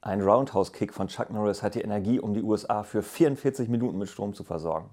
Ein Roundhouse-Kick von Chuck Norris hat die Energie, um die USA für 44 Minuten mit Strom zu versorgen.